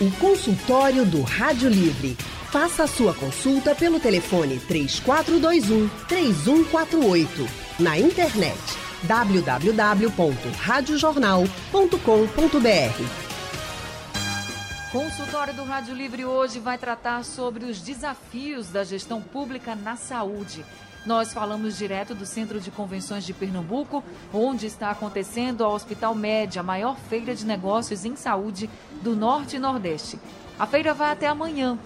O consultório do Rádio Livre. Faça a sua consulta pelo telefone 3421 3148. Na internet www.radiojornal.com.br. Consultório do Rádio Livre hoje vai tratar sobre os desafios da gestão pública na saúde. Nós falamos direto do Centro de Convenções de Pernambuco, onde está acontecendo a Hospital Média, a maior feira de negócios em saúde do Norte e Nordeste. A feira vai até amanhã,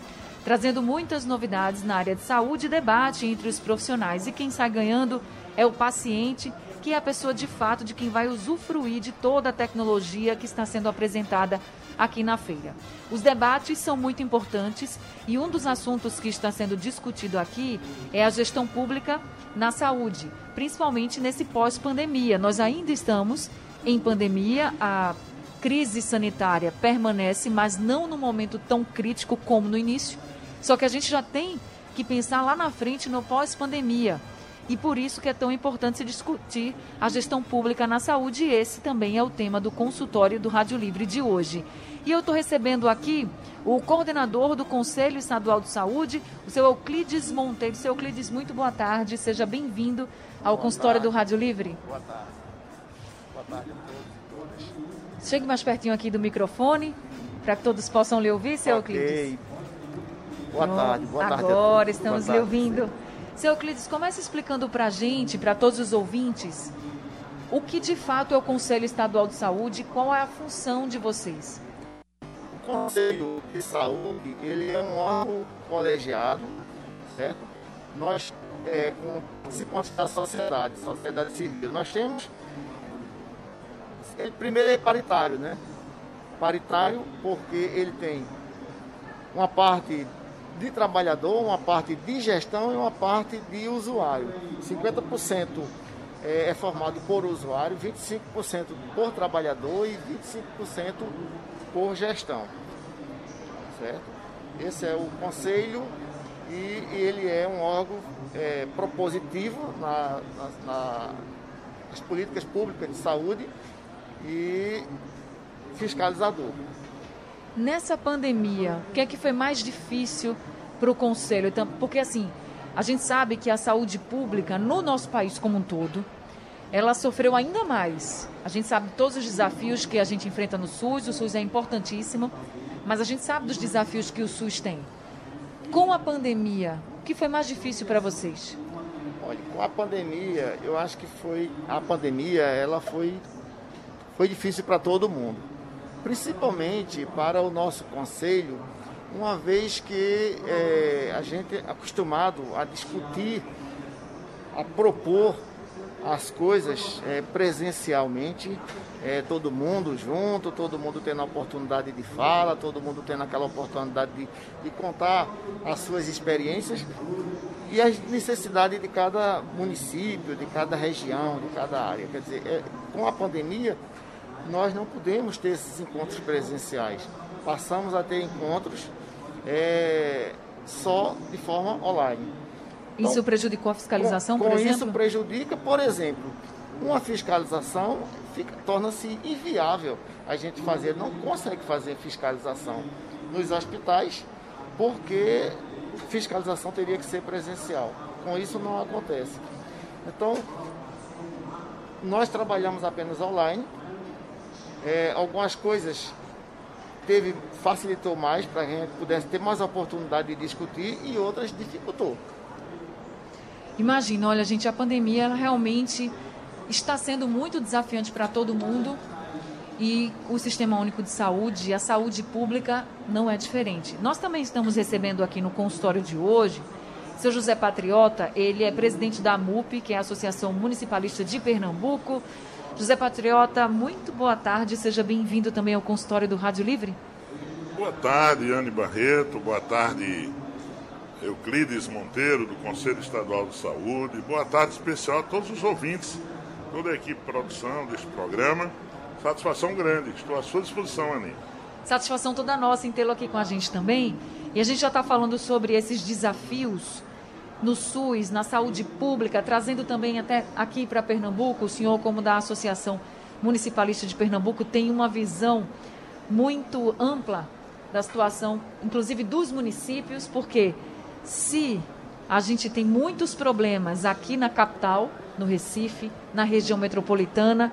trazendo muitas novidades na área de saúde e debate entre os profissionais. E quem sai ganhando é o paciente, que é a pessoa de fato de quem vai usufruir de toda a tecnologia que está sendo apresentada aqui na feira. Os debates são muito importantes e um dos assuntos que está sendo discutido aqui é a gestão pública na saúde, principalmente nesse pós-pandemia. Nós ainda estamos em pandemia, a crise sanitária permanece, mas não no momento tão crítico como no início. Só que a gente já tem que pensar lá na frente no pós-pandemia. E por isso que é tão importante se discutir a gestão pública na saúde. E esse também é o tema do consultório do Rádio Livre de hoje. E eu estou recebendo aqui o coordenador do Conselho Estadual de Saúde, o seu Euclides Monteiro. Seu Euclides, muito boa tarde, seja bem-vindo ao boa consultório tarde. do Rádio Livre. Boa tarde. Boa tarde a todos e todas. Chegue mais pertinho aqui do microfone, para que todos possam lhe ouvir, seu okay. Euclides. Boa tarde, boa tarde. Agora estamos lhe ouvindo. Seu Euclides, comece explicando para a gente, para todos os ouvintes, o que de fato é o Conselho Estadual de Saúde e qual é a função de vocês. Conselho de Saúde, ele é um órgão colegiado, certo? Nós, é, com participamos da sociedade, sociedade civil, nós temos, ele primeiro é paritário, né? Paritário porque ele tem uma parte de trabalhador, uma parte de gestão e uma parte de usuário. 50% é, é formado por usuário, 25% por trabalhador e 25% por gestão. Certo? Esse é o conselho e, ele é um órgão é, propositivo na, na, na, nas políticas públicas de saúde e fiscalizador. Nessa pandemia, o que é que foi mais difícil para o conselho? Então, porque assim, a gente sabe que a saúde pública no nosso país como um todo, ela sofreu ainda mais. A gente sabe todos os desafios que a gente enfrenta no SUS, o SUS é importantíssimo, mas a gente sabe dos desafios que o SUS tem. Com a pandemia, o que foi mais difícil para vocês? Olha, com a pandemia, eu acho que foi a pandemia, ela foi foi difícil para todo mundo, principalmente para o nosso conselho, uma vez que é, a gente é acostumado a discutir, a propor as coisas é, presencialmente, é, todo mundo junto, todo mundo tendo a oportunidade de fala, todo mundo tendo aquela oportunidade de, de contar as suas experiências e as necessidades de cada município, de cada região, de cada área. Quer dizer, é, com a pandemia, nós não podemos ter esses encontros presenciais. Passamos a ter encontros é, só de forma online. Então, isso prejudicou a fiscalização, com, por com exemplo? isso prejudica, por exemplo, uma fiscalização torna-se inviável a gente fazer, não consegue fazer fiscalização nos hospitais, porque fiscalização teria que ser presencial. Com isso não acontece. Então, nós trabalhamos apenas online. É, algumas coisas teve facilitou mais para que a gente pudesse ter mais oportunidade de discutir e outras dificultou. Imagina, olha, gente, a pandemia realmente está sendo muito desafiante para todo mundo e o Sistema Único de Saúde, a saúde pública, não é diferente. Nós também estamos recebendo aqui no consultório de hoje seu José Patriota, ele é presidente da MUP, que é a Associação Municipalista de Pernambuco. José Patriota, muito boa tarde, seja bem-vindo também ao consultório do Rádio Livre. Boa tarde, Anne Barreto, boa tarde, Euclides Monteiro, do Conselho Estadual de Saúde. Boa tarde especial a todos os ouvintes, toda a equipe de produção deste programa. Satisfação grande, estou à sua disposição, Ani. Satisfação toda nossa em tê-lo aqui com a gente também. E a gente já está falando sobre esses desafios no SUS, na saúde pública, trazendo também até aqui para Pernambuco, o senhor, como da Associação Municipalista de Pernambuco, tem uma visão muito ampla da situação, inclusive dos municípios, porque se a gente tem muitos problemas aqui na capital, no Recife, na região metropolitana,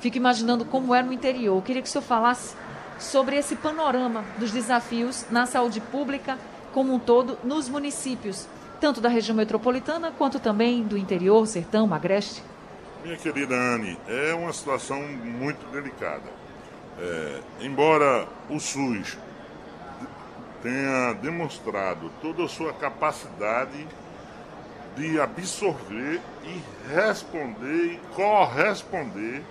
fico imaginando como é no interior. Eu queria que o senhor falasse sobre esse panorama dos desafios na saúde pública como um todo nos municípios, tanto da região metropolitana quanto também do interior, sertão, agreste. Minha querida Anne, é uma situação muito delicada. É, embora o SUS tenha demonstrado toda a sua capacidade de absorver e responder e corresponder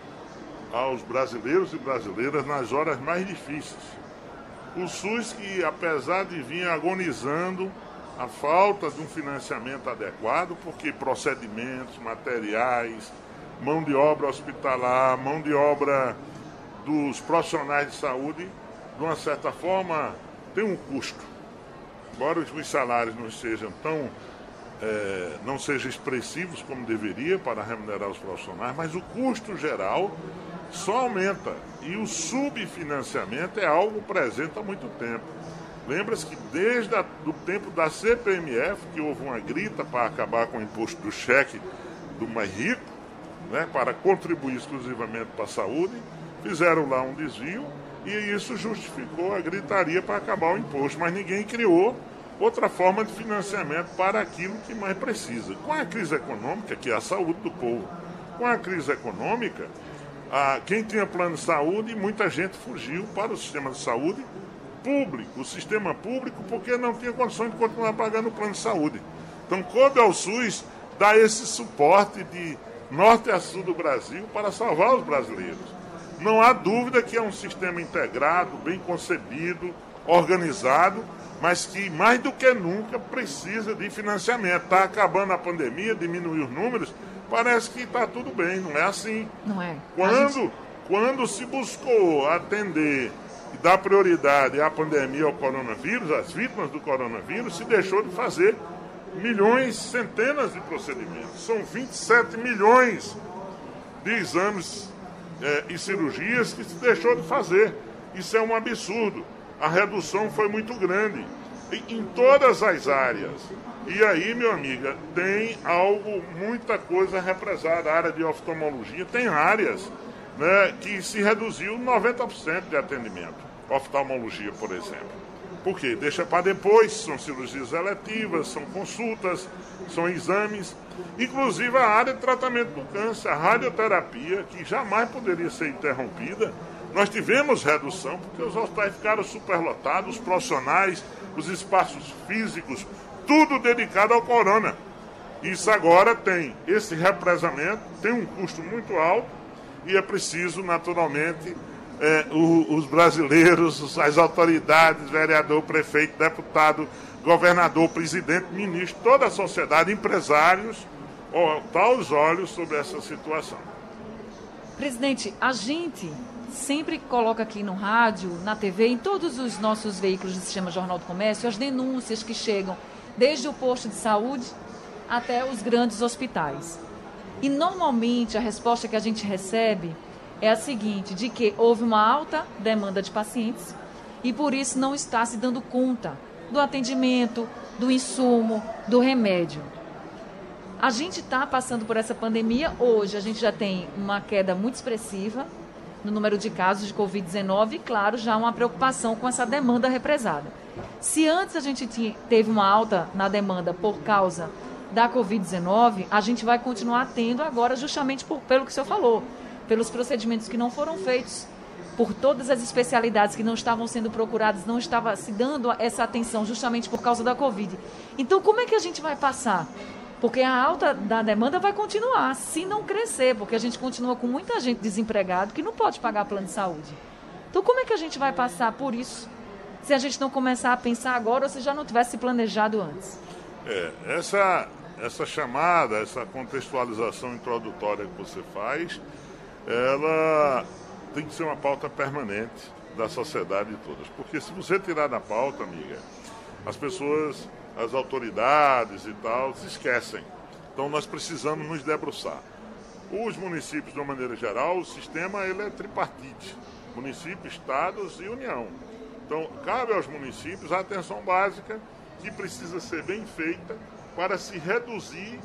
aos brasileiros e brasileiras nas horas mais difíceis. O SUS que, apesar de vir agonizando a falta de um financiamento adequado, porque procedimentos, materiais, mão de obra hospitalar, mão de obra dos profissionais de saúde, de uma certa forma, tem um custo. Embora os salários não sejam tão é, não sejam expressivos como deveria para remunerar os profissionais, mas o custo geral só aumenta. E o subfinanciamento é algo presente há muito tempo. Lembra-se que desde o tempo da CPMF, que houve uma grita para acabar com o imposto do cheque do mais rico, né, para contribuir exclusivamente para a saúde, fizeram lá um desvio e isso justificou a gritaria para acabar o imposto, mas ninguém criou outra forma de financiamento para aquilo que mais precisa. Com a crise econômica, que é a saúde do povo, com a crise econômica, a, quem tinha plano de saúde, muita gente fugiu para o sistema de saúde público, o sistema público, porque não tinha condições de continuar pagando o plano de saúde. Então, coube ao SUS dar esse suporte de norte a sul do Brasil para salvar os brasileiros. Não há dúvida que é um sistema integrado, bem concebido, organizado, mas que mais do que nunca precisa de financiamento. Está acabando a pandemia, diminuiu os números, parece que está tudo bem, não é assim. Não é. Quando, gente... quando se buscou atender e dar prioridade à pandemia ao coronavírus, às vítimas do coronavírus, se deixou de fazer milhões, centenas de procedimentos. São 27 milhões de exames é, e cirurgias que se deixou de fazer. Isso é um absurdo. A redução foi muito grande em todas as áreas. E aí, meu amiga, tem algo, muita coisa represada. A área de oftalmologia tem áreas né, que se reduziu 90% de atendimento. Oftalmologia, por exemplo. Por quê? Deixa para depois, são cirurgias eletivas, são consultas, são exames. Inclusive a área de tratamento do câncer, a radioterapia, que jamais poderia ser interrompida. Nós tivemos redução porque os hospitais ficaram superlotados, os profissionais, os espaços físicos, tudo dedicado ao corona. Isso agora tem esse represamento, tem um custo muito alto e é preciso, naturalmente, é, o, os brasileiros, as autoridades, vereador, prefeito, deputado, governador, presidente, ministro, toda a sociedade, empresários, botar os olhos sobre essa situação. Presidente, a gente sempre coloca aqui no rádio, na TV, em todos os nossos veículos do Sistema Jornal do Comércio, as denúncias que chegam desde o posto de saúde até os grandes hospitais. E normalmente a resposta que a gente recebe é a seguinte, de que houve uma alta demanda de pacientes e por isso não está se dando conta do atendimento, do insumo, do remédio. A gente está passando por essa pandemia hoje, a gente já tem uma queda muito expressiva no número de casos de Covid-19 e, claro, já uma preocupação com essa demanda represada. Se antes a gente tinha, teve uma alta na demanda por causa da Covid-19, a gente vai continuar tendo agora justamente por, pelo que o senhor falou pelos procedimentos que não foram feitos, por todas as especialidades que não estavam sendo procuradas, não estava se dando essa atenção justamente por causa da Covid. Então, como é que a gente vai passar? Porque a alta da demanda vai continuar, se não crescer, porque a gente continua com muita gente desempregada que não pode pagar plano de saúde. Então, como é que a gente vai passar por isso se a gente não começar a pensar agora ou se já não tivesse planejado antes? É, essa, essa chamada, essa contextualização introdutória que você faz, ela tem que ser uma pauta permanente da sociedade todas. Porque se você tirar da pauta, amiga, as pessoas, as autoridades e tal, se esquecem. Então nós precisamos nos debruçar. Os municípios, de uma maneira geral, o sistema ele é tripartite. Município, estados e União. Então, cabe aos municípios a atenção básica que precisa ser bem feita para se reduzir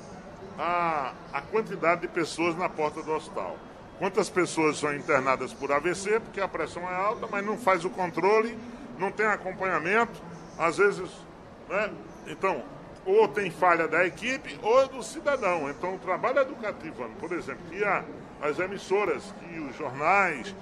a, a quantidade de pessoas na porta do hospital. Quantas pessoas são internadas por AVC, porque a pressão é alta, mas não faz o controle, não tem acompanhamento, às vezes, né? Então, ou tem falha da equipe ou do cidadão. Então, o trabalho educativo, por exemplo, que a, as emissoras, que os jornais,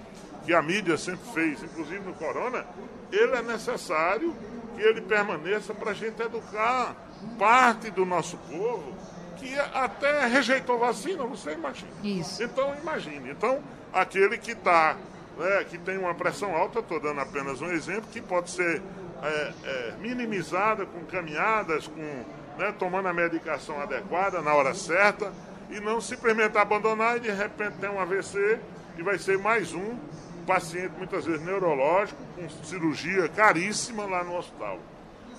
que a mídia sempre fez, inclusive no Corona, ele é necessário que ele permaneça para a gente educar parte do nosso povo que até rejeitou vacina, você imagina. Isso. Então, imagine. Então, aquele que está, né, que tem uma pressão alta, estou dando apenas um exemplo, que pode ser é, é, minimizada com caminhadas, com, né, tomando a medicação adequada na hora certa, e não simplesmente abandonar e de repente ter um AVC e vai ser mais um paciente, muitas vezes neurológico, com cirurgia caríssima lá no hospital.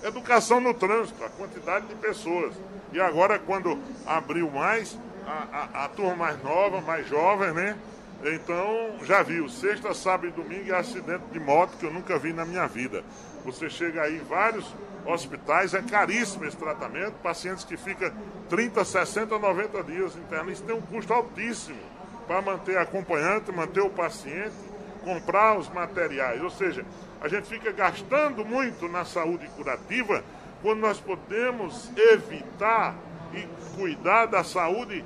Educação no trânsito, a quantidade de pessoas. E agora, quando abriu mais, a, a, a turma mais nova, mais jovem, né? Então, já viu, sexta, sábado e domingo é acidente de moto que eu nunca vi na minha vida. Você chega aí em vários hospitais, é caríssimo esse tratamento, pacientes que ficam 30, 60, 90 dias internos. Isso tem um custo altíssimo para manter acompanhante, manter o paciente, comprar os materiais. Ou seja, a gente fica gastando muito na saúde curativa quando nós podemos evitar e cuidar da saúde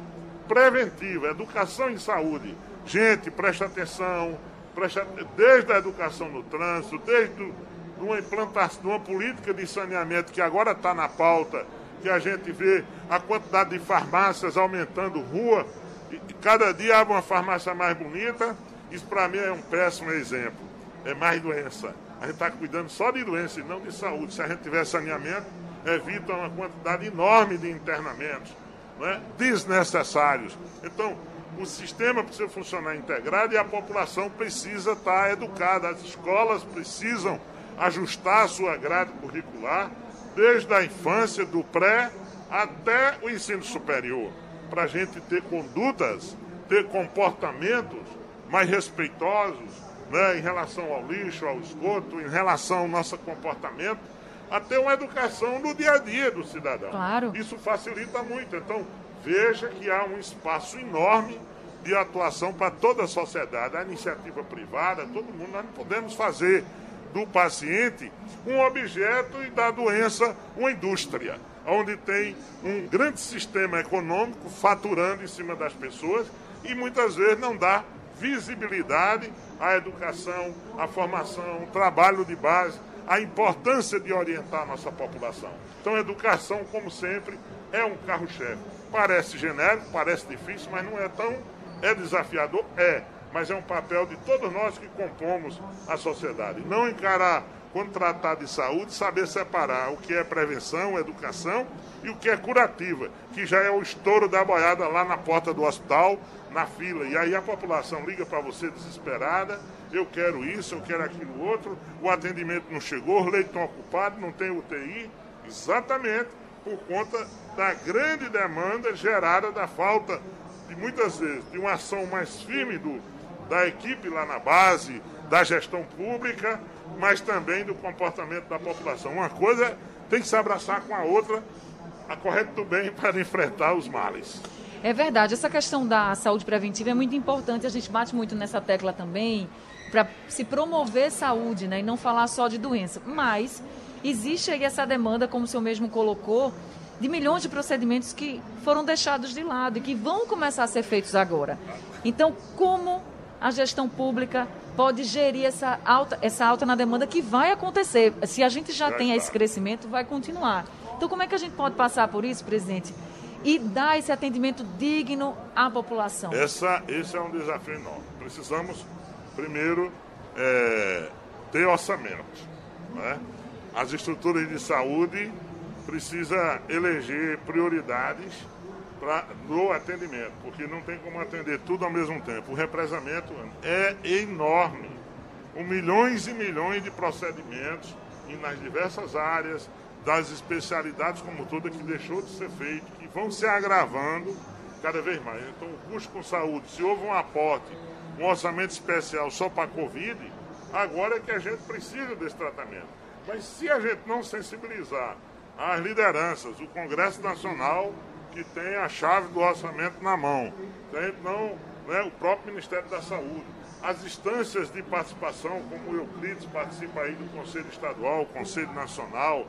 preventiva, educação em saúde. Gente, presta atenção, presta, desde a educação no trânsito, desde uma implantação, uma política de saneamento que agora está na pauta, que a gente vê a quantidade de farmácias aumentando rua, e cada dia abre uma farmácia mais bonita, isso para mim é um péssimo exemplo. É mais doença a gente está cuidando só de doença e não de saúde. Se a gente tiver saneamento, evita uma quantidade enorme de internamentos é? desnecessários. Então, o sistema precisa funcionar integrado e a população precisa estar educada. As escolas precisam ajustar a sua grade curricular desde a infância, do pré até o ensino superior, para a gente ter condutas, ter comportamentos mais respeitosos, né, em relação ao lixo, ao esgoto, em relação ao nosso comportamento, a ter uma educação no dia a dia do cidadão. Claro. Isso facilita muito. Então, veja que há um espaço enorme de atuação para toda a sociedade, a iniciativa privada, todo mundo. Nós não podemos fazer do paciente um objeto e da doença uma indústria, onde tem um grande sistema econômico faturando em cima das pessoas e muitas vezes não dá visibilidade à educação, à formação, trabalho de base, a importância de orientar a nossa população. Então, a educação, como sempre, é um carro-chefe. Parece genérico, parece difícil, mas não é tão. É desafiador? É. Mas é um papel de todos nós que compomos a sociedade. Não encarar, quando tratar de saúde, saber separar o que é prevenção, educação e o que é curativa, que já é o estouro da boiada lá na porta do hospital, na fila. E aí a população liga para você desesperada, eu quero isso, eu quero aquilo outro, o atendimento não chegou, o leito ocupado, não tem UTI. Exatamente por conta da grande demanda gerada da falta de muitas vezes de uma ação mais firme do, da equipe lá na base, da gestão pública, mas também do comportamento da população. Uma coisa tem que se abraçar com a outra, a corrente do bem para enfrentar os males. É verdade, essa questão da saúde preventiva é muito importante, a gente bate muito nessa tecla também, para se promover saúde, né, e não falar só de doença. Mas existe aí essa demanda, como o senhor mesmo colocou, de milhões de procedimentos que foram deixados de lado e que vão começar a ser feitos agora. Então, como a gestão pública pode gerir essa alta, essa alta na demanda que vai acontecer? Se a gente já tem esse crescimento, vai continuar. Então, como é que a gente pode passar por isso, presidente? e dar esse atendimento digno à população? Essa, esse é um desafio enorme. Precisamos, primeiro, é, ter orçamento. Né? As estruturas de saúde precisam eleger prioridades para no atendimento, porque não tem como atender tudo ao mesmo tempo. O represamento é enorme. Com milhões e milhões de procedimentos e nas diversas áreas, das especialidades como toda que deixou de ser feito, que vão se agravando cada vez mais. Então, o custo com saúde, se houve um aporte, um orçamento especial só para a Covid, Agora é que a gente precisa desse tratamento. Mas se a gente não sensibilizar as lideranças, o Congresso Nacional, que tem a chave do orçamento na mão, tem, não, né, o próprio Ministério da Saúde, as instâncias de participação, como o Euclides participa aí do Conselho Estadual, Conselho Nacional,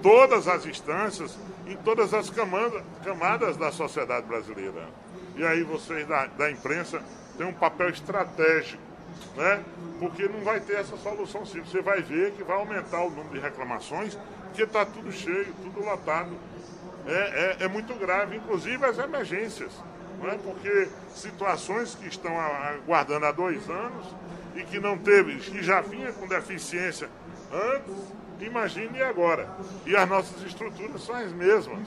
todas as instâncias, em todas as camadas, camadas da sociedade brasileira. E aí vocês da, da imprensa têm um papel estratégico, né? Porque não vai ter essa solução simples. Você vai ver que vai aumentar o número de reclamações, porque está tudo cheio, tudo lotado. É, é, é muito grave, inclusive as emergências não é? porque situações que estão aguardando há dois anos e que não teve, que já vinha com deficiência antes, imagine agora. E as nossas estruturas são as mesmas.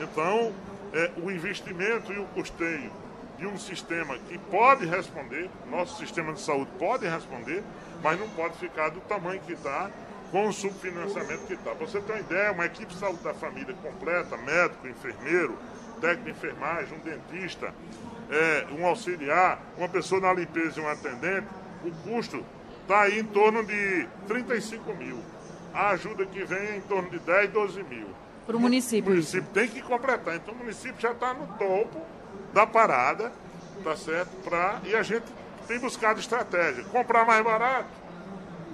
Então, é, o investimento e o custeio de um sistema que pode responder, nosso sistema de saúde pode responder, mas não pode ficar do tamanho que está, com o subfinanciamento que está. Você tem uma ideia, uma equipe de saúde da família completa, médico, enfermeiro, técnico de enfermagem, um dentista, é, um auxiliar, uma pessoa na limpeza e um atendente, o custo está aí em torno de 35 mil. A ajuda que vem é em torno de 10, 12 mil. Para o município. O município tem que completar. Então o município já está no topo da parada, tá certo? Pra, e a gente tem buscado estratégia. Comprar mais barato.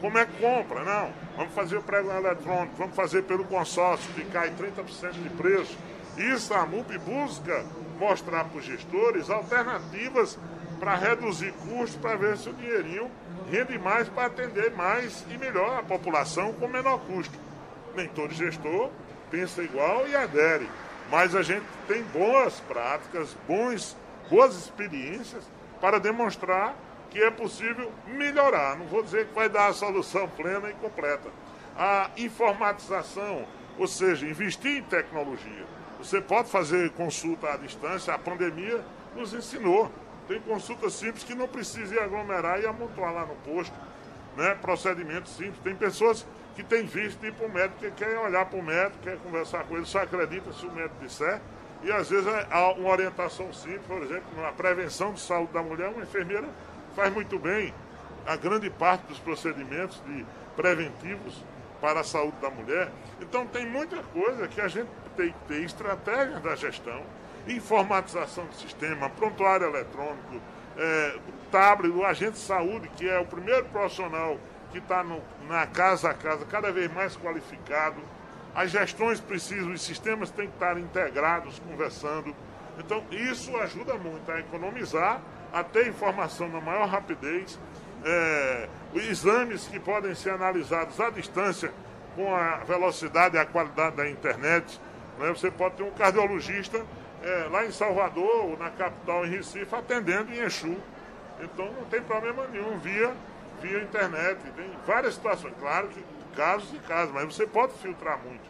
Como é que compra? Não. Vamos fazer o prego eletrônico, vamos fazer pelo consórcio, que cai 30% de preço. Isso a MUP busca mostrar para os gestores alternativas para reduzir custos, para ver se o dinheirinho rende mais para atender mais e melhor a população com menor custo. Nem todo gestor pensa igual e adere, mas a gente tem boas práticas, bons, boas experiências para demonstrar que é possível melhorar. Não vou dizer que vai dar a solução plena e completa. A informatização, ou seja, investir em tecnologia você pode fazer consulta à distância, a pandemia nos ensinou. Tem consulta simples que não precisa aglomerar e amontoar lá no posto. Né? Procedimento simples. Tem pessoas que têm visto ir para o médico, que querem olhar para o médico, quer conversar com ele, só acredita se o médico disser. E às vezes há uma orientação simples, por exemplo, na prevenção de saúde da mulher, uma enfermeira faz muito bem a grande parte dos procedimentos de preventivos para a saúde da mulher. Então tem muita coisa que a gente tem que ter estratégia da gestão, informatização do sistema, prontuário eletrônico, é, tablet, o agente de saúde, que é o primeiro profissional que está na casa a casa, cada vez mais qualificado. As gestões precisam, os sistemas têm que estar integrados, conversando. Então, isso ajuda muito a economizar, a ter informação na maior rapidez, é, exames que podem ser analisados à distância com a velocidade e a qualidade da internet. Né? Você pode ter um cardiologista é, lá em Salvador, ou na capital, em Recife, atendendo em Exu. Então não tem problema nenhum via, via internet. Tem várias situações. Claro que casos e casos, mas você pode filtrar muito.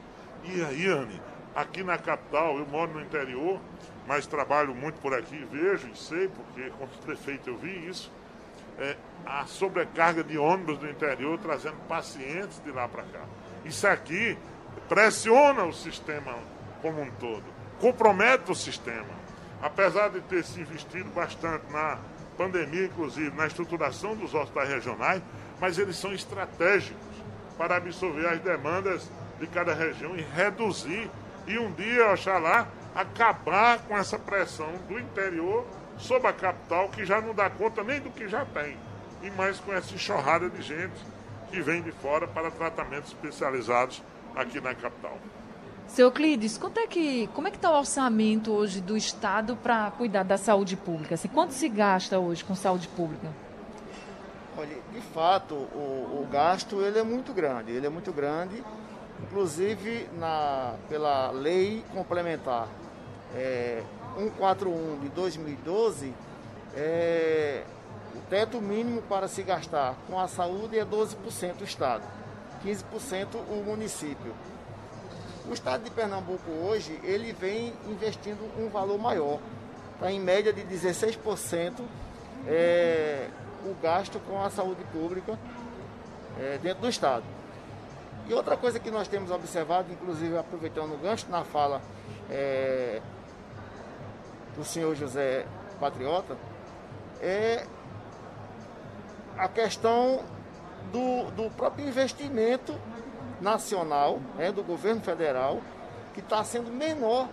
E aí, Anne, aqui na capital, eu moro no interior, mas trabalho muito por aqui, vejo e sei, porque como prefeito eu vi isso. É, a sobrecarga de ônibus do interior trazendo pacientes de lá para cá. Isso aqui pressiona o sistema como um todo, compromete o sistema. Apesar de ter se investido bastante na pandemia, inclusive na estruturação dos hospitais regionais, mas eles são estratégicos para absorver as demandas de cada região e reduzir e um dia, oxalá, acabar com essa pressão do interior sobre a capital, que já não dá conta nem do que já tem, e mais com essa enxurrada de gente que vem de fora para tratamentos especializados aqui na capital. Seu Euclides, quanto é que, como é que está o orçamento hoje do Estado para cuidar da saúde pública? Assim, quanto se gasta hoje com saúde pública? Olha, de fato, o, o gasto ele é muito grande. Ele é muito grande, inclusive na, pela lei complementar é, 141 de 2012, é, o teto mínimo para se gastar com a saúde é 12% o Estado, 15% o município. O estado de Pernambuco hoje, ele vem investindo um valor maior. Está em média de 16% é, o gasto com a saúde pública é, dentro do estado. E outra coisa que nós temos observado, inclusive aproveitando o gancho na fala é, do senhor José Patriota, é a questão do, do próprio investimento nacional, né, do governo federal, que está sendo menor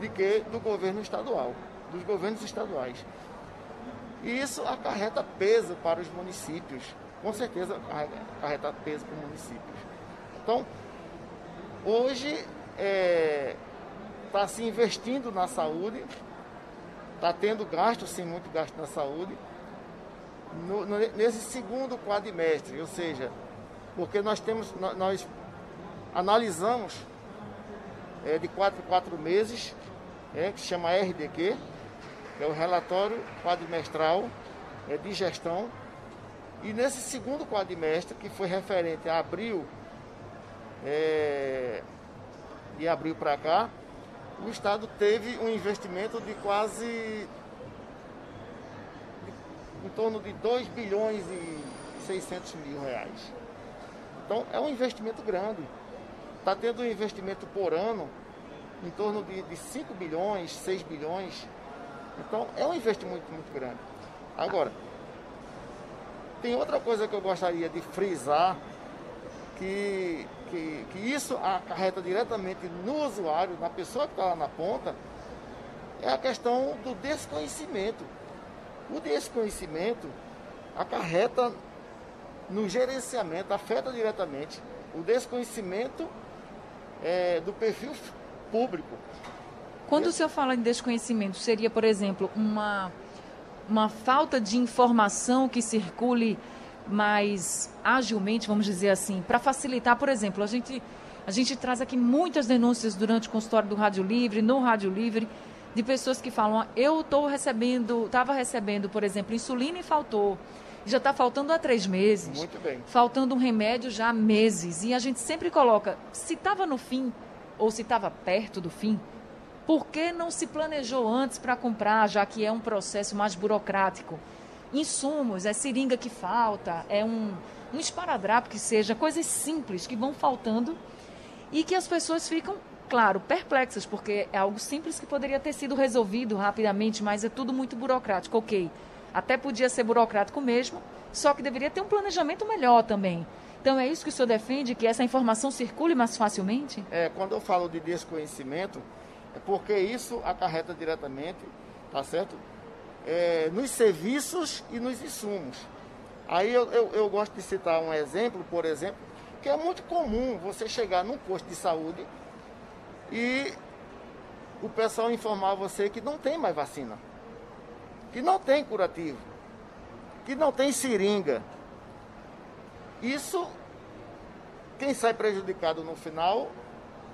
do que do governo estadual, dos governos estaduais. E isso acarreta peso para os municípios, com certeza acarreta peso para os municípios. Então, hoje está é, tá se investindo na saúde, está tendo gasto, sim, muito gasto na saúde, no, no, nesse segundo quadrimestre, ou seja, porque nós temos, nós, analisamos é, de quatro em quatro meses, é, que se chama RDQ, que é o relatório quadrimestral é, de gestão. E nesse segundo quadrimestre, que foi referente a abril, é, de abril para cá, o Estado teve um investimento de quase em torno de 2 bilhões e 600 mil reais. Então é um investimento grande. Está tendo um investimento por ano em torno de, de 5 bilhões, 6 bilhões. Então é um investimento muito grande. Agora, tem outra coisa que eu gostaria de frisar, que, que, que isso acarreta diretamente no usuário, na pessoa que está lá na ponta, é a questão do desconhecimento. O desconhecimento acarreta no gerenciamento, afeta diretamente o desconhecimento é, do perfil público. Quando o senhor fala em desconhecimento, seria, por exemplo, uma, uma falta de informação que circule mais agilmente, vamos dizer assim, para facilitar, por exemplo, a gente, a gente traz aqui muitas denúncias durante o consultório do Rádio Livre, no Rádio Livre, de pessoas que falam, eu estou recebendo, estava recebendo, por exemplo, insulina e faltou. Já está faltando há três meses. Muito bem. Faltando um remédio já há meses. E a gente sempre coloca, se estava no fim ou se estava perto do fim, por que não se planejou antes para comprar, já que é um processo mais burocrático? Insumos, é seringa que falta, é um, um esparadrapo que seja, coisas simples que vão faltando e que as pessoas ficam claro, perplexas, porque é algo simples que poderia ter sido resolvido rapidamente, mas é tudo muito burocrático. Ok, até podia ser burocrático mesmo, só que deveria ter um planejamento melhor também. Então é isso que o senhor defende, que essa informação circule mais facilmente? É, quando eu falo de desconhecimento, é porque isso acarreta diretamente, tá certo? É, nos serviços e nos insumos. Aí eu, eu, eu gosto de citar um exemplo, por exemplo, que é muito comum você chegar num posto de saúde e o pessoal informar você que não tem mais vacina, que não tem curativo, que não tem seringa. Isso, quem sai prejudicado no final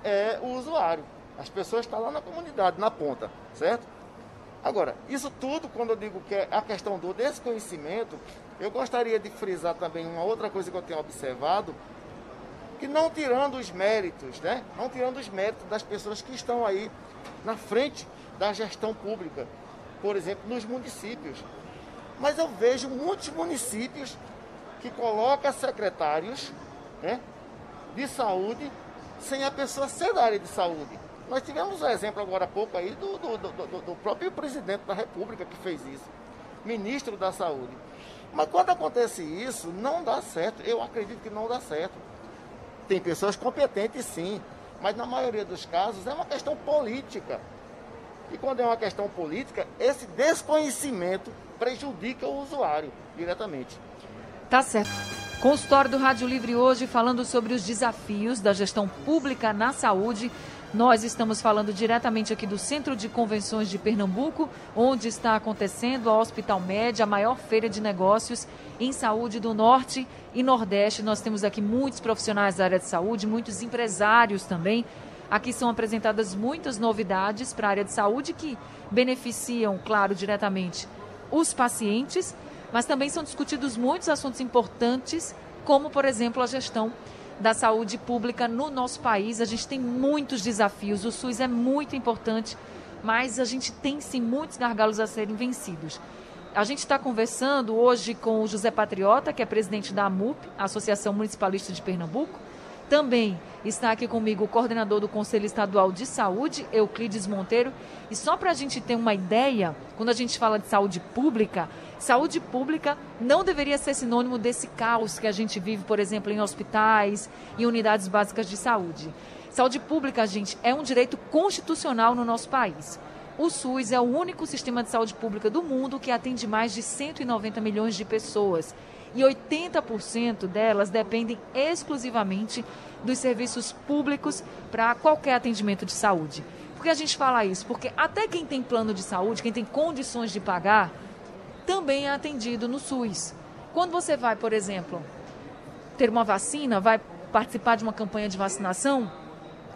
é o usuário. As pessoas estão lá na comunidade, na ponta, certo? Agora, isso tudo, quando eu digo que é a questão do desconhecimento, eu gostaria de frisar também uma outra coisa que eu tenho observado, que não tirando os méritos, né? Não tirando os méritos das pessoas que estão aí na frente da gestão pública, por exemplo, nos municípios. Mas eu vejo muitos municípios que colocam secretários né, de saúde sem a pessoa ser da área de saúde. Nós tivemos um exemplo agora há pouco aí do, do, do, do próprio presidente da República que fez isso, ministro da Saúde. Mas quando acontece isso, não dá certo. Eu acredito que não dá certo. Tem pessoas competentes sim, mas na maioria dos casos é uma questão política. E quando é uma questão política, esse desconhecimento prejudica o usuário diretamente. Tá certo. Consultório do Rádio Livre hoje falando sobre os desafios da gestão pública na saúde nós estamos falando diretamente aqui do Centro de Convenções de Pernambuco, onde está acontecendo a Hospital Média, a maior feira de negócios em saúde do Norte e Nordeste. Nós temos aqui muitos profissionais da área de saúde, muitos empresários também. Aqui são apresentadas muitas novidades para a área de saúde que beneficiam, claro, diretamente os pacientes, mas também são discutidos muitos assuntos importantes, como, por exemplo, a gestão da saúde pública no nosso país. A gente tem muitos desafios. O SUS é muito importante, mas a gente tem sim muitos gargalos a serem vencidos. A gente está conversando hoje com o José Patriota, que é presidente da AMUP, Associação Municipalista de Pernambuco. Também está aqui comigo o coordenador do Conselho Estadual de Saúde, Euclides Monteiro. E só para a gente ter uma ideia, quando a gente fala de saúde pública, Saúde pública não deveria ser sinônimo desse caos que a gente vive, por exemplo, em hospitais e unidades básicas de saúde. Saúde pública, gente, é um direito constitucional no nosso país. O SUS é o único sistema de saúde pública do mundo que atende mais de 190 milhões de pessoas. E 80% delas dependem exclusivamente dos serviços públicos para qualquer atendimento de saúde. Por que a gente fala isso? Porque até quem tem plano de saúde, quem tem condições de pagar, também é atendido no SUS. Quando você vai, por exemplo, ter uma vacina, vai participar de uma campanha de vacinação,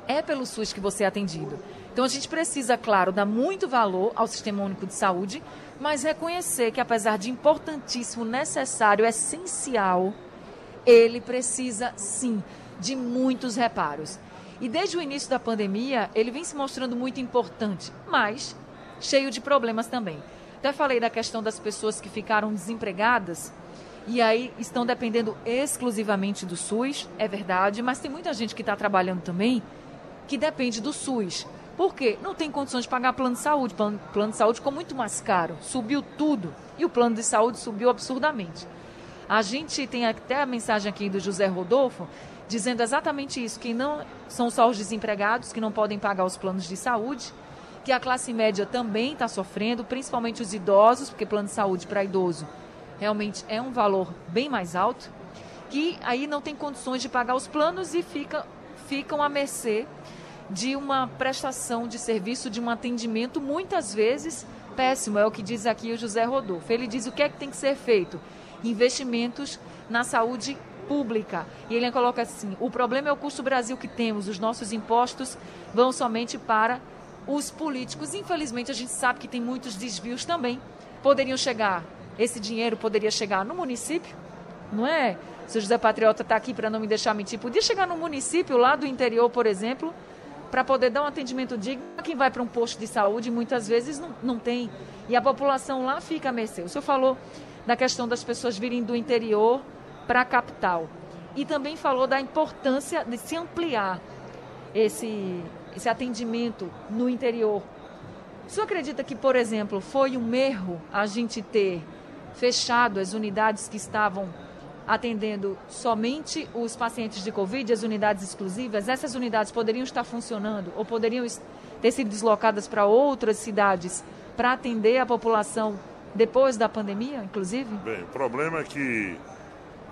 é pelo SUS que você é atendido. Então a gente precisa, claro, dar muito valor ao Sistema Único de Saúde, mas reconhecer que apesar de importantíssimo, necessário, essencial, ele precisa sim de muitos reparos. E desde o início da pandemia, ele vem se mostrando muito importante, mas cheio de problemas também. Até falei da questão das pessoas que ficaram desempregadas e aí estão dependendo exclusivamente do SUS, é verdade, mas tem muita gente que está trabalhando também que depende do SUS. Por quê? Não tem condições de pagar plano de saúde. Plano, plano de saúde ficou muito mais caro, subiu tudo e o plano de saúde subiu absurdamente. A gente tem até a mensagem aqui do José Rodolfo dizendo exatamente isso, que não são só os desempregados que não podem pagar os planos de saúde, que a classe média também está sofrendo, principalmente os idosos, porque plano de saúde para idoso realmente é um valor bem mais alto, que aí não tem condições de pagar os planos e fica, ficam à mercê de uma prestação de serviço, de um atendimento muitas vezes péssimo, é o que diz aqui o José Rodolfo. Ele diz o que é que tem que ser feito? Investimentos na saúde pública. E ele coloca assim: o problema é o custo Brasil que temos, os nossos impostos vão somente para os políticos. Infelizmente, a gente sabe que tem muitos desvios também. Poderiam chegar, esse dinheiro poderia chegar no município, não é? Se o José Patriota está aqui para não me deixar mentir, podia chegar no município lá do interior, por exemplo, para poder dar um atendimento digno. Quem vai para um posto de saúde muitas vezes não, não tem. E a população lá fica a mercê. O senhor falou da questão das pessoas virem do interior para a capital. E também falou da importância de se ampliar esse, esse atendimento no interior. O senhor acredita que, por exemplo, foi um erro a gente ter fechado as unidades que estavam atendendo somente os pacientes de Covid, as unidades exclusivas? Essas unidades poderiam estar funcionando ou poderiam ter sido deslocadas para outras cidades para atender a população depois da pandemia, inclusive? Bem, o problema é que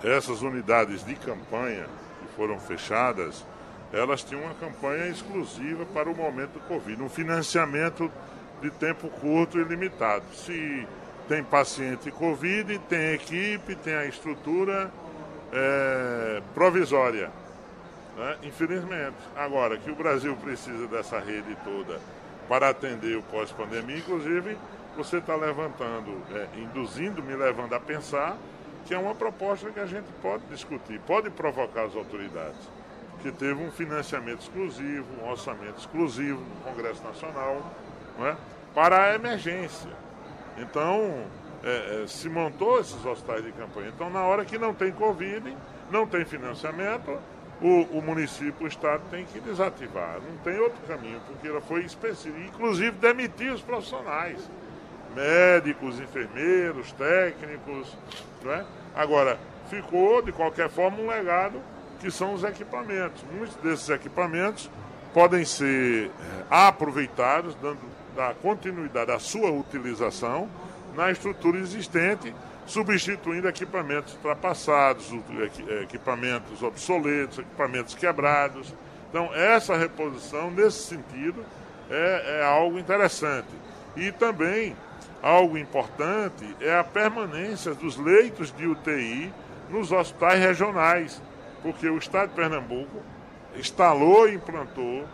essas unidades de campanha que foram fechadas, elas tinham uma campanha exclusiva para o momento do Covid, um financiamento de tempo curto e limitado. Se tem paciente Covid, tem equipe, tem a estrutura é, provisória. Né? Infelizmente. Agora, que o Brasil precisa dessa rede toda para atender o pós-pandemia, inclusive, você está levantando, é, induzindo, me levando a pensar que é uma proposta que a gente pode discutir, pode provocar as autoridades que teve um financiamento exclusivo, um orçamento exclusivo no Congresso Nacional, é? para a emergência. Então, é, é, se montou esses hospitais de campanha. Então, na hora que não tem Covid, não tem financiamento, o, o município, o Estado tem que desativar. Não tem outro caminho, porque ela foi específica. Inclusive, demitir os profissionais. Médicos, enfermeiros, técnicos. é? Agora, ficou, de qualquer forma, um legado que são os equipamentos. Muitos desses equipamentos podem ser eh, aproveitados, dando da continuidade à sua utilização na estrutura existente, substituindo equipamentos ultrapassados, equipamentos obsoletos, equipamentos quebrados. Então, essa reposição, nesse sentido, é, é algo interessante. E também, algo importante é a permanência dos leitos de UTI nos hospitais regionais porque o Estado de Pernambuco instalou e implantou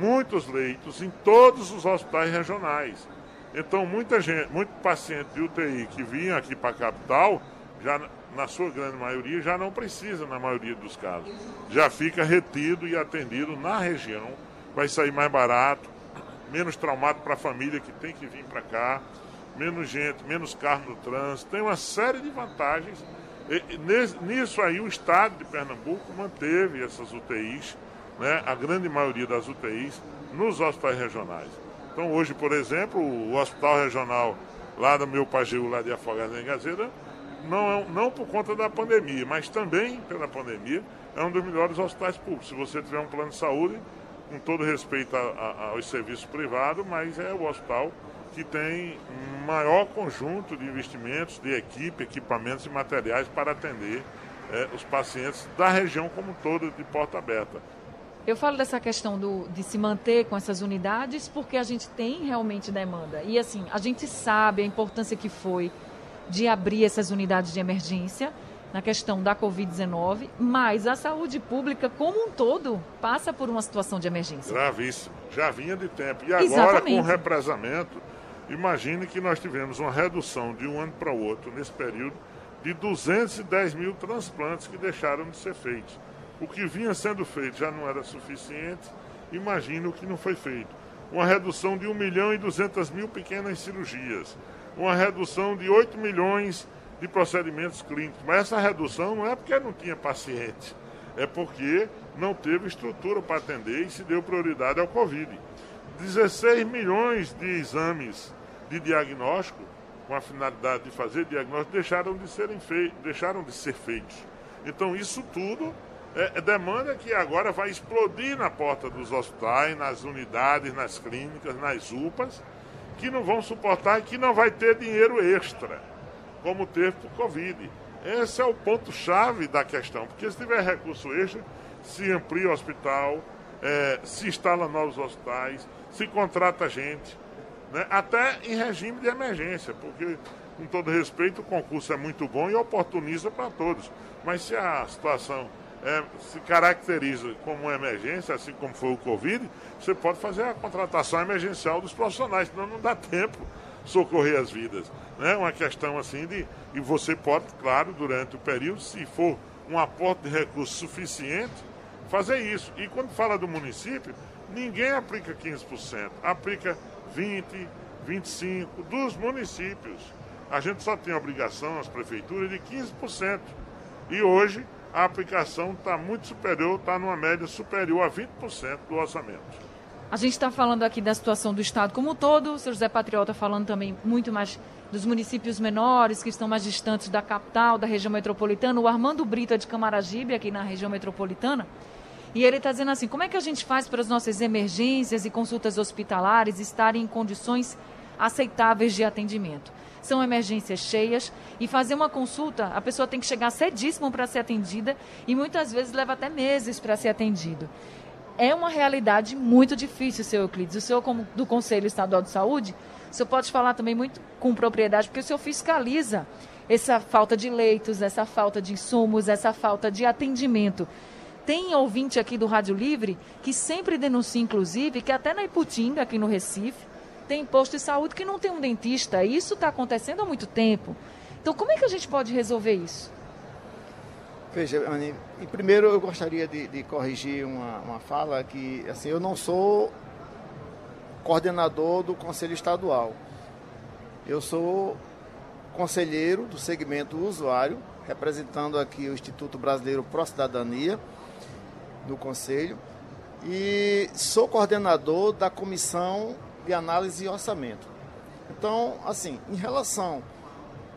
muitos leitos em todos os hospitais regionais. Então, muita gente, muito paciente de UTI que vinha aqui para a capital, já na sua grande maioria, já não precisa, na maioria dos casos. Já fica retido e atendido na região. Vai sair mais barato, menos traumático para a família que tem que vir para cá, menos gente, menos carro no trânsito. Tem uma série de vantagens Nisso aí o Estado de Pernambuco manteve essas UTIs, né, a grande maioria das UTIs, nos hospitais regionais. Então hoje, por exemplo, o Hospital Regional lá no meu Pajeú, lá de Afogados em Gazeira, não, é não por conta da pandemia, mas também pela pandemia, é um dos melhores hospitais públicos. Se você tiver um plano de saúde, com todo respeito a, a, aos serviços privados, mas é o hospital que tem maior conjunto de investimentos, de equipe, equipamentos e materiais para atender é, os pacientes da região como toda de porta aberta. Eu falo dessa questão do, de se manter com essas unidades porque a gente tem realmente demanda. E assim, a gente sabe a importância que foi de abrir essas unidades de emergência na questão da Covid-19, mas a saúde pública como um todo passa por uma situação de emergência. Gravíssimo. Já vinha de tempo. E agora, Exatamente. com o represamento, imagine que nós tivemos uma redução de um ano para o outro, nesse período, de 210 mil transplantes que deixaram de ser feitos. O que vinha sendo feito já não era suficiente, imagine o que não foi feito. Uma redução de 1 milhão e 200 mil pequenas cirurgias, uma redução de 8 milhões de procedimentos clínicos. Mas essa redução não é porque não tinha paciente, é porque não teve estrutura para atender e se deu prioridade ao Covid. 16 milhões de exames de diagnóstico, com a finalidade de fazer diagnóstico, deixaram de, serem feitos, deixaram de ser feitos. Então, isso tudo é, é demanda que agora vai explodir na porta dos hospitais, nas unidades, nas clínicas, nas UPAs, que não vão suportar e que não vai ter dinheiro extra como teve para o Covid. Esse é o ponto-chave da questão, porque se tiver recurso extra, se amplia o hospital, é, se instala novos hospitais, se contrata gente, né? até em regime de emergência, porque, com todo respeito, o concurso é muito bom e oportuniza para todos. Mas se a situação é, se caracteriza como uma emergência, assim como foi o Covid, você pode fazer a contratação emergencial dos profissionais, senão não dá tempo socorrer as vidas. Né? Uma questão assim de. E você pode, claro, durante o período, se for um aporte de recursos suficiente, fazer isso. E quando fala do município, ninguém aplica 15%, aplica 20%, 25% dos municípios. A gente só tem a obrigação, as prefeituras, de 15%. E hoje a aplicação está muito superior, está numa média superior a 20% do orçamento. A gente está falando aqui da situação do Estado como um todo, o seu José Patriota falando também muito mais dos municípios menores, que estão mais distantes da capital, da região metropolitana. O Armando Brito é de Camaragibe, aqui na região metropolitana. E ele está dizendo assim: como é que a gente faz para as nossas emergências e consultas hospitalares estarem em condições aceitáveis de atendimento? São emergências cheias e fazer uma consulta, a pessoa tem que chegar cedíssimo para ser atendida e muitas vezes leva até meses para ser atendido é uma realidade muito difícil, seu Euclides. O senhor, como do Conselho Estadual de Saúde, o senhor pode falar também muito com propriedade, porque o senhor fiscaliza essa falta de leitos, essa falta de insumos, essa falta de atendimento. Tem ouvinte aqui do Rádio Livre que sempre denuncia, inclusive, que até na Iputinga, aqui no Recife, tem posto de saúde que não tem um dentista. Isso está acontecendo há muito tempo. Então, como é que a gente pode resolver isso? Veja, e primeiro eu gostaria de, de corrigir uma, uma fala que, assim, eu não sou coordenador do Conselho Estadual. Eu sou conselheiro do segmento usuário, representando aqui o Instituto Brasileiro Pro Cidadania do Conselho, e sou coordenador da Comissão de Análise e Orçamento. Então, assim, em relação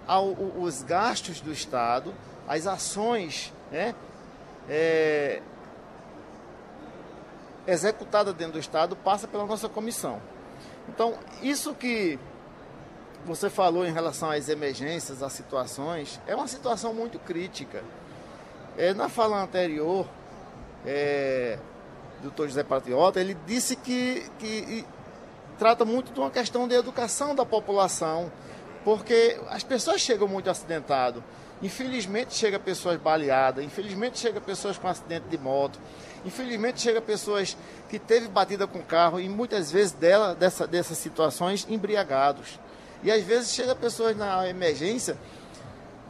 aos gastos do Estado, as ações né, é, executadas dentro do Estado passa pela nossa comissão. Então, isso que você falou em relação às emergências, às situações, é uma situação muito crítica. É, na fala anterior, é, do Dr. José Patriota, ele disse que, que trata muito de uma questão de educação da população, porque as pessoas chegam muito acidentadas. Infelizmente chega pessoas baleadas, infelizmente chega pessoas com acidente de moto, infelizmente chega pessoas que teve batida com carro e muitas vezes dela, dessa, dessas situações embriagados. E às vezes chega pessoas na emergência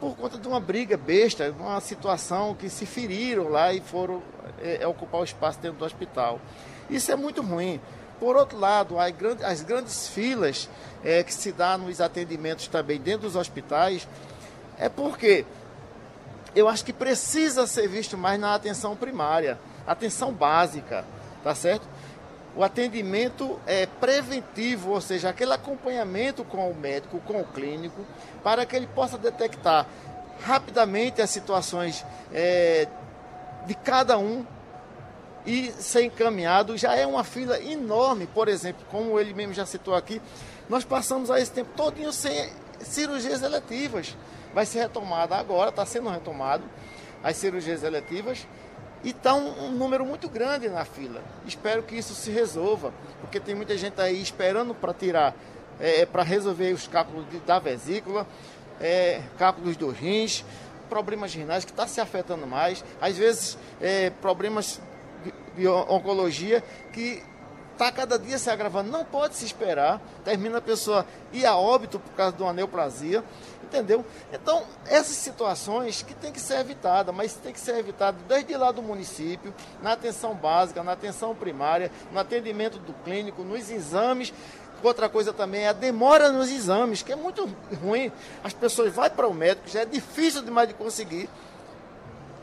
por conta de uma briga besta, uma situação que se feriram lá e foram é, é, ocupar o espaço dentro do hospital. Isso é muito ruim. Por outro lado, as grandes, as grandes filas é, que se dá nos atendimentos também dentro dos hospitais é porque eu acho que precisa ser visto mais na atenção primária, atenção básica, tá certo? O atendimento é preventivo, ou seja, aquele acompanhamento com o médico, com o clínico, para que ele possa detectar rapidamente as situações é, de cada um e ser encaminhado. Já é uma fila enorme, por exemplo, como ele mesmo já citou aqui, nós passamos a esse tempo todinho sem cirurgias eletivas. Vai ser retomada agora, está sendo retomado as cirurgias eletivas e está um, um, número muito grande na fila. Espero que isso se resolva, porque tem muita gente aí esperando para tirar, é, para resolver os cálculos de, da vesícula, é, cálculos dos rins, problemas renais que está se afetando mais, às vezes é, problemas de, de oncologia que está cada dia se agravando. Não pode se esperar, termina a pessoa ir a óbito por causa de uma neoplasia. Entendeu? Então, essas situações que tem que ser evitada, mas tem que ser evitado desde lá do município, na atenção básica, na atenção primária, no atendimento do clínico, nos exames. Outra coisa também é a demora nos exames, que é muito ruim. As pessoas vão para o médico, já é difícil demais de conseguir.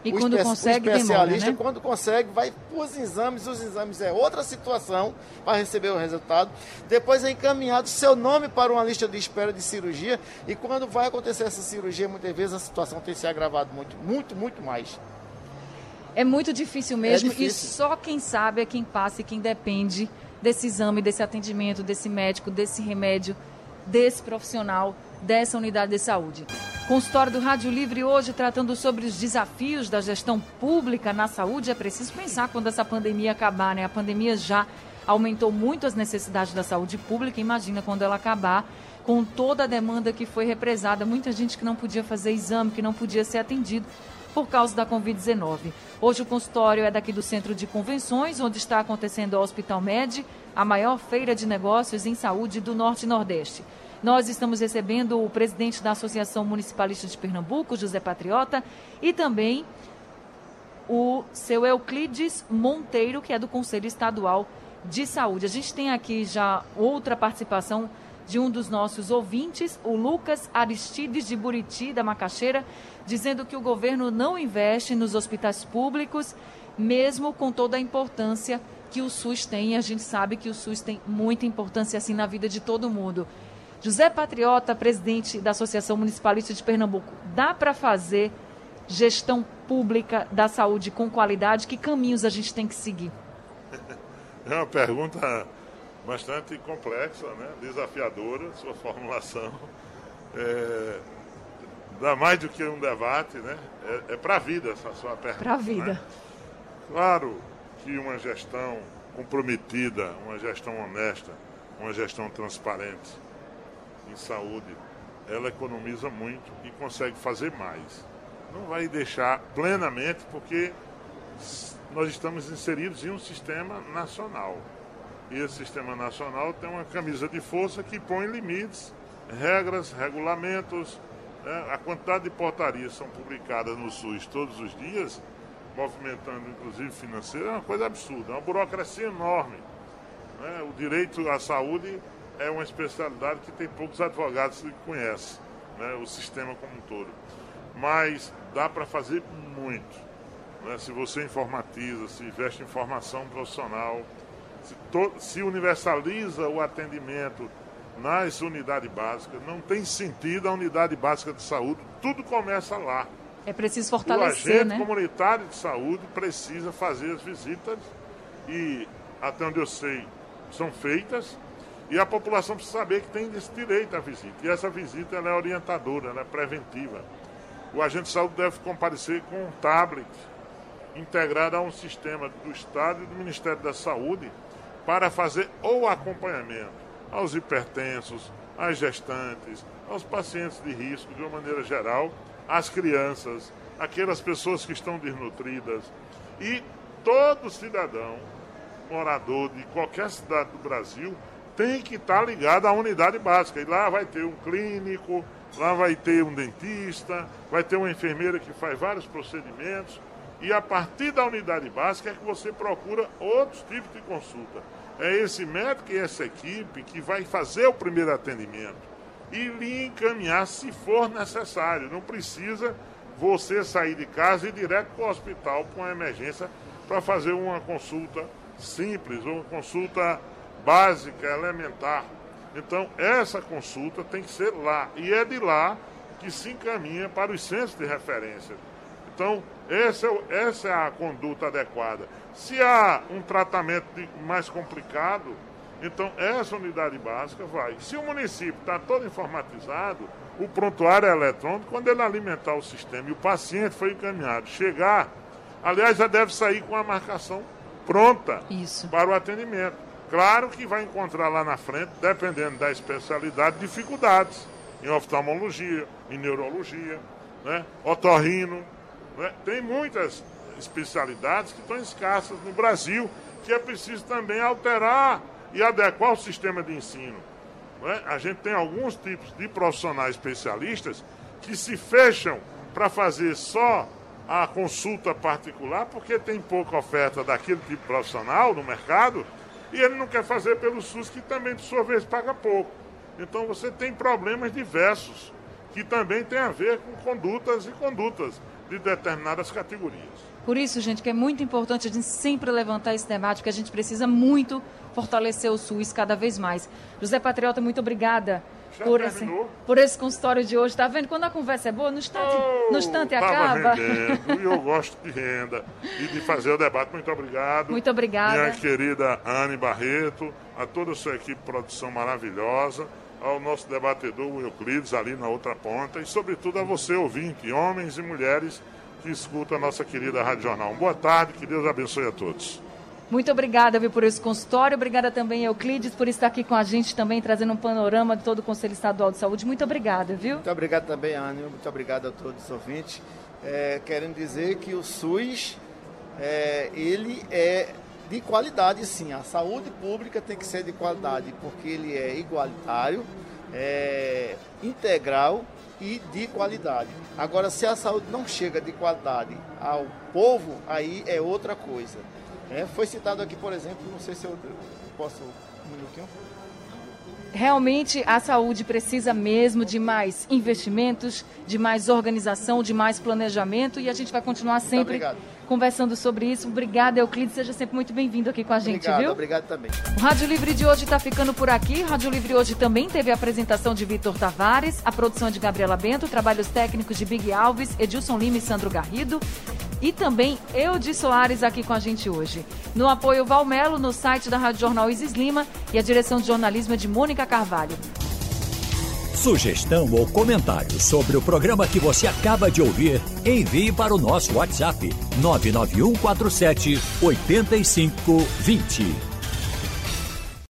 E o quando consegue, o especialista, demora, né? quando consegue, vai para os exames. Os exames é outra situação para receber o resultado. Depois é encaminhado seu nome para uma lista de espera de cirurgia. E quando vai acontecer essa cirurgia, muitas vezes a situação tem se agravado muito, muito, muito mais. É muito difícil mesmo. É difícil. E só quem sabe é quem passa e quem depende desse exame, desse atendimento, desse médico, desse remédio, desse profissional, dessa unidade de saúde. Consultório do Rádio Livre hoje tratando sobre os desafios da gestão pública na saúde. É preciso pensar quando essa pandemia acabar, né? A pandemia já aumentou muito as necessidades da saúde pública. Imagina quando ela acabar, com toda a demanda que foi represada, muita gente que não podia fazer exame, que não podia ser atendido por causa da Covid-19. Hoje o consultório é daqui do Centro de Convenções, onde está acontecendo o Hospital Med, a maior feira de negócios em saúde do Norte e Nordeste. Nós estamos recebendo o presidente da Associação Municipalista de Pernambuco, José Patriota, e também o seu Euclides Monteiro, que é do Conselho Estadual de Saúde. A gente tem aqui já outra participação de um dos nossos ouvintes, o Lucas Aristides de Buriti, da Macaxeira, dizendo que o governo não investe nos hospitais públicos, mesmo com toda a importância que o SUS tem. A gente sabe que o SUS tem muita importância assim na vida de todo mundo. José Patriota, presidente da Associação Municipalista de Pernambuco, dá para fazer gestão pública da saúde com qualidade? Que caminhos a gente tem que seguir? É uma pergunta bastante complexa, né? desafiadora, sua formulação. É, dá mais do que um debate, né? É, é para a vida essa sua pergunta. Para a vida. Né? Claro que uma gestão comprometida, uma gestão honesta, uma gestão transparente, em saúde, ela economiza muito e consegue fazer mais. Não vai deixar plenamente, porque nós estamos inseridos em um sistema nacional. E esse sistema nacional tem uma camisa de força que põe limites, regras, regulamentos. Né? A quantidade de portarias são publicadas no SUS todos os dias, movimentando inclusive financeiro, é uma coisa absurda, é uma burocracia enorme. Né? O direito à saúde é uma especialidade que tem poucos advogados que conhecem, né, o sistema como um todo. Mas dá para fazer muito. Né, se você informatiza, se investe em formação profissional, se, to, se universaliza o atendimento nas unidades básicas, não tem sentido a unidade básica de saúde, tudo começa lá. É preciso fortalecer, o agente né? comunitário de saúde precisa fazer as visitas e, até onde eu sei, são feitas e a população precisa saber que tem esse direito à visita. E essa visita é orientadora, é preventiva. O agente de saúde deve comparecer com um tablet integrado a um sistema do Estado e do Ministério da Saúde para fazer o acompanhamento aos hipertensos, às gestantes, aos pacientes de risco de uma maneira geral, às crianças, aquelas pessoas que estão desnutridas e todo cidadão morador de qualquer cidade do Brasil tem que estar tá ligado à unidade básica. E lá vai ter um clínico, lá vai ter um dentista, vai ter uma enfermeira que faz vários procedimentos. E a partir da unidade básica é que você procura outros tipos de consulta. É esse médico e essa equipe que vai fazer o primeiro atendimento e lhe encaminhar se for necessário. Não precisa você sair de casa e ir direto para o hospital com a emergência para fazer uma consulta simples, uma consulta básica, elementar. Então, essa consulta tem que ser lá. E é de lá que se encaminha para os centros de referência. Então, essa é, essa é a conduta adequada. Se há um tratamento mais complicado, então essa unidade básica vai. Se o município está todo informatizado, o prontuário é eletrônico, quando ele alimentar o sistema e o paciente foi encaminhado, chegar, aliás, já deve sair com a marcação pronta Isso. para o atendimento. Claro que vai encontrar lá na frente, dependendo da especialidade, dificuldades em oftalmologia, em neurologia, né? otorrino. Né? Tem muitas especialidades que estão escassas no Brasil, que é preciso também alterar e adequar o sistema de ensino. Né? A gente tem alguns tipos de profissionais especialistas que se fecham para fazer só a consulta particular, porque tem pouca oferta daquele tipo profissional no mercado, e ele não quer fazer pelo SUS, que também, de sua vez, paga pouco. Então você tem problemas diversos, que também tem a ver com condutas e condutas de determinadas categorias. Por isso, gente, que é muito importante a gente sempre levantar esse debate, porque a gente precisa muito fortalecer o SUS cada vez mais. José Patriota, muito obrigada por esse, por esse consultório de hoje. Tá vendo? Quando a conversa é boa, no instante, oh, no instante acaba. Rendendo, e eu gosto de renda e de fazer o debate. Muito obrigado. Muito obrigada. Minha querida Anne Barreto, a toda a sua equipe de produção maravilhosa, ao nosso debatedor o Euclides ali na outra ponta e, sobretudo, a você, ouvinte, homens e mulheres que escutam a nossa querida Rádio Jornal. Boa tarde, que Deus abençoe a todos. Muito obrigada viu, por esse consultório. Obrigada também, Euclides, por estar aqui com a gente também, trazendo um panorama de todo o Conselho Estadual de Saúde. Muito obrigada, viu? Muito obrigado também, Anne. Muito obrigado a todos os ouvintes. É, querendo dizer que o SUS, é, ele é de qualidade, sim. A saúde pública tem que ser de qualidade, porque ele é igualitário, é, integral e de qualidade. Agora, se a saúde não chega de qualidade ao povo, aí é outra coisa. É, foi citado aqui, por exemplo, não sei se eu posso um minutinho. Realmente a saúde precisa mesmo de mais investimentos, de mais organização, de mais planejamento e a gente vai continuar sempre conversando sobre isso. Obrigada, Euclides. Seja sempre muito bem-vindo aqui com a gente, obrigado, viu? Obrigado também. O Rádio Livre de hoje está ficando por aqui. O Rádio Livre hoje também teve a apresentação de Vitor Tavares, a produção de Gabriela Bento, trabalhos técnicos de Big Alves, Edilson Lima e Sandro Garrido. E também eu de Soares aqui com a gente hoje. No apoio Valmelo, no site da Rádio Jornal Isis Lima e a direção de jornalismo é de Mônica Carvalho. Sugestão ou comentário sobre o programa que você acaba de ouvir, envie para o nosso WhatsApp 99147 8520.